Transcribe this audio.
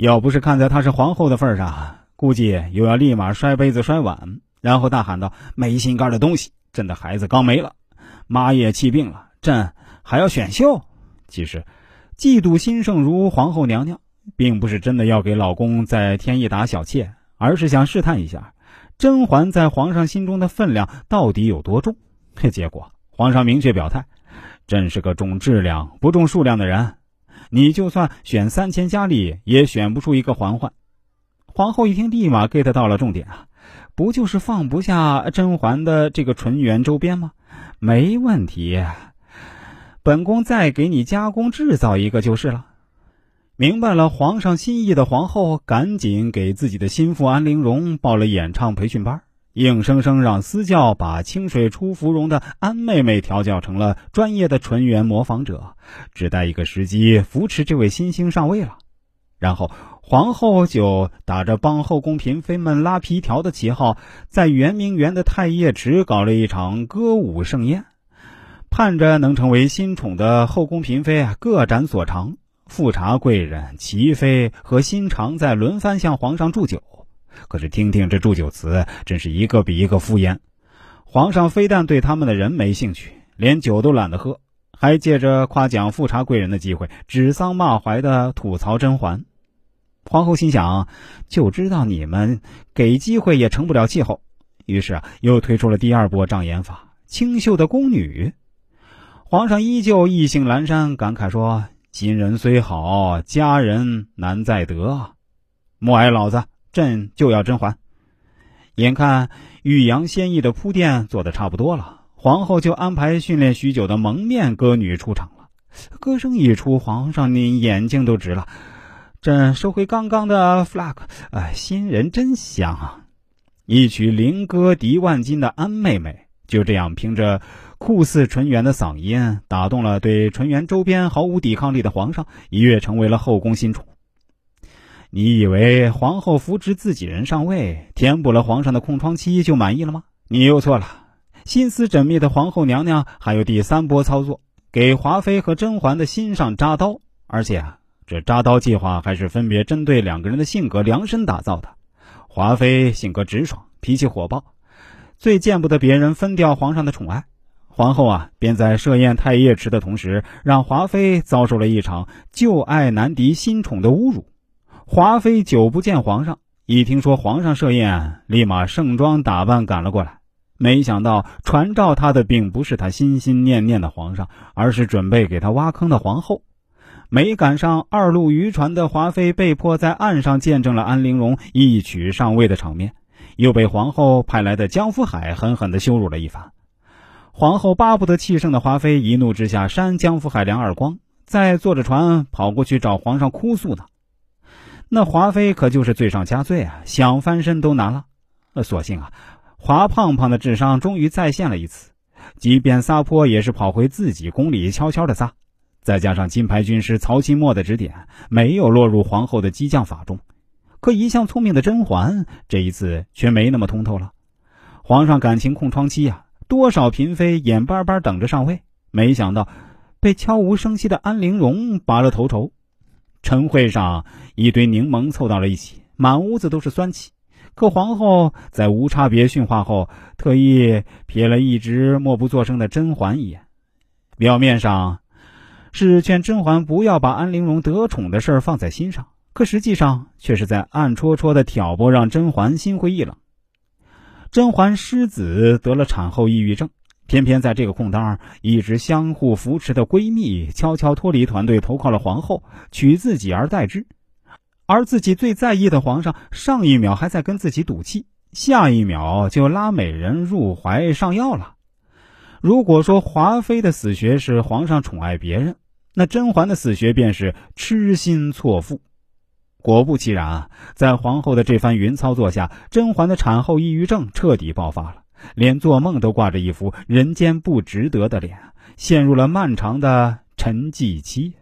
要不是看在她是皇后的份上，估计又要立马摔杯子摔碗，然后大喊道：“没心肝的东西！朕的孩子刚没了，妈也气病了，朕还要选秀。”其实，嫉妒心盛如皇后娘娘，并不是真的要给老公再添一打小妾，而是想试探一下甄嬛在皇上心中的分量到底有多重。结果，皇上明确表态：“朕是个重质量不重数量的人。”你就算选三千佳丽，也选不出一个嬛嬛。皇后一听，立马 get 到了重点啊，不就是放不下甄嬛的这个纯元周边吗？没问题，本宫再给你加工制造一个就是了。明白了皇上心意的皇后，赶紧给自己的心腹安陵容报了演唱培训班。硬生生让私教把清水出芙蓉的安妹妹调教成了专业的纯元模仿者，只待一个时机扶持这位新星上位了。然后皇后就打着帮后宫嫔妃们拉皮条的旗号，在圆明园的太液池搞了一场歌舞盛宴，盼着能成为新宠的后宫嫔妃啊各展所长，富察贵人、齐妃和新常在轮番向皇上祝酒。可是听听这祝酒词，真是一个比一个敷衍。皇上非但对他们的人没兴趣，连酒都懒得喝，还借着夸奖富察贵人的机会，指桑骂槐的吐槽甄嬛。皇后心想，就知道你们给机会也成不了气候，于是啊，又推出了第二波障眼法——清秀的宫女。皇上依旧意兴阑珊，感慨说：“今人虽好，佳人难再得，莫挨老子。”朕就要甄嬛。眼看欲扬先抑的铺垫做的差不多了，皇后就安排训练许久的蒙面歌女出场了。歌声一出，皇上您眼睛都直了。朕收回刚刚的 flag，哎，新人真香啊！一曲灵歌敌万金的安妹妹，就这样凭着酷似纯元的嗓音，打动了对纯元周边毫无抵抗力的皇上，一跃成为了后宫新宠。你以为皇后扶持自己人上位，填补了皇上的空窗期就满意了吗？你又错了。心思缜密的皇后娘娘还有第三波操作，给华妃和甄嬛的心上扎刀。而且啊，这扎刀计划还是分别针对两个人的性格量身打造的。华妃性格直爽，脾气火爆，最见不得别人分掉皇上的宠爱。皇后啊，便在设宴太液池的同时，让华妃遭受了一场旧爱难敌新宠的侮辱。华妃久不见皇上，一听说皇上设宴，立马盛装打扮赶了过来。没想到传召他的并不是他心心念念的皇上，而是准备给他挖坑的皇后。没赶上二路渔船的华妃，被迫在岸上见证了安陵容一曲上位的场面，又被皇后派来的江福海狠狠地羞辱了一番。皇后巴不得气盛的华妃一怒之下扇江福海两耳光，再坐着船跑过去找皇上哭诉呢。那华妃可就是罪上加罪啊，想翻身都难了。呃，所幸啊，华胖胖的智商终于再现了一次，即便撒泼也是跑回自己宫里悄悄的撒。再加上金牌军师曹钦墨的指点，没有落入皇后的激将法中。可一向聪明的甄嬛这一次却没那么通透了。皇上感情空窗期呀，多少嫔妃眼巴巴等着上位，没想到被悄无声息的安陵容拔了头筹。晨会上，一堆柠檬凑到了一起，满屋子都是酸气。可皇后在无差别训话后，特意瞥了一直默不作声的甄嬛一眼，表面上是劝甄嬛不要把安陵容得宠的事儿放在心上，可实际上却是在暗戳戳的挑拨，让甄嬛心灰意冷。甄嬛失子得了产后抑郁症。偏偏在这个空档，一直相互扶持的闺蜜悄悄脱离团队，投靠了皇后，取自己而代之。而自己最在意的皇上，上一秒还在跟自己赌气，下一秒就拉美人入怀上药了。如果说华妃的死穴是皇上宠爱别人，那甄嬛的死穴便是痴心错付。果不其然啊，在皇后的这番云操作下，甄嬛的产后抑郁症彻底爆发了。连做梦都挂着一副人间不值得的脸，陷入了漫长的沉寂期。